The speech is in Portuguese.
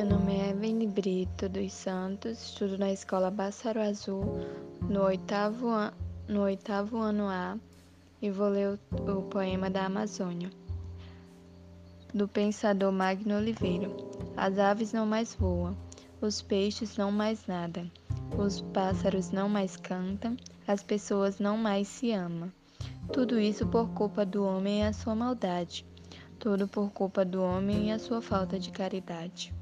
meu nome é Evelyn Brito dos Santos, estudo na Escola Pássaro Azul, no oitavo, an no oitavo ano A, e vou ler o, o poema da Amazônia, do pensador Magno Oliveira. As aves não mais voam, os peixes não mais nadam, os pássaros não mais cantam, as pessoas não mais se amam. Tudo isso por culpa do homem e a sua maldade. Tudo por culpa do homem e a sua falta de caridade.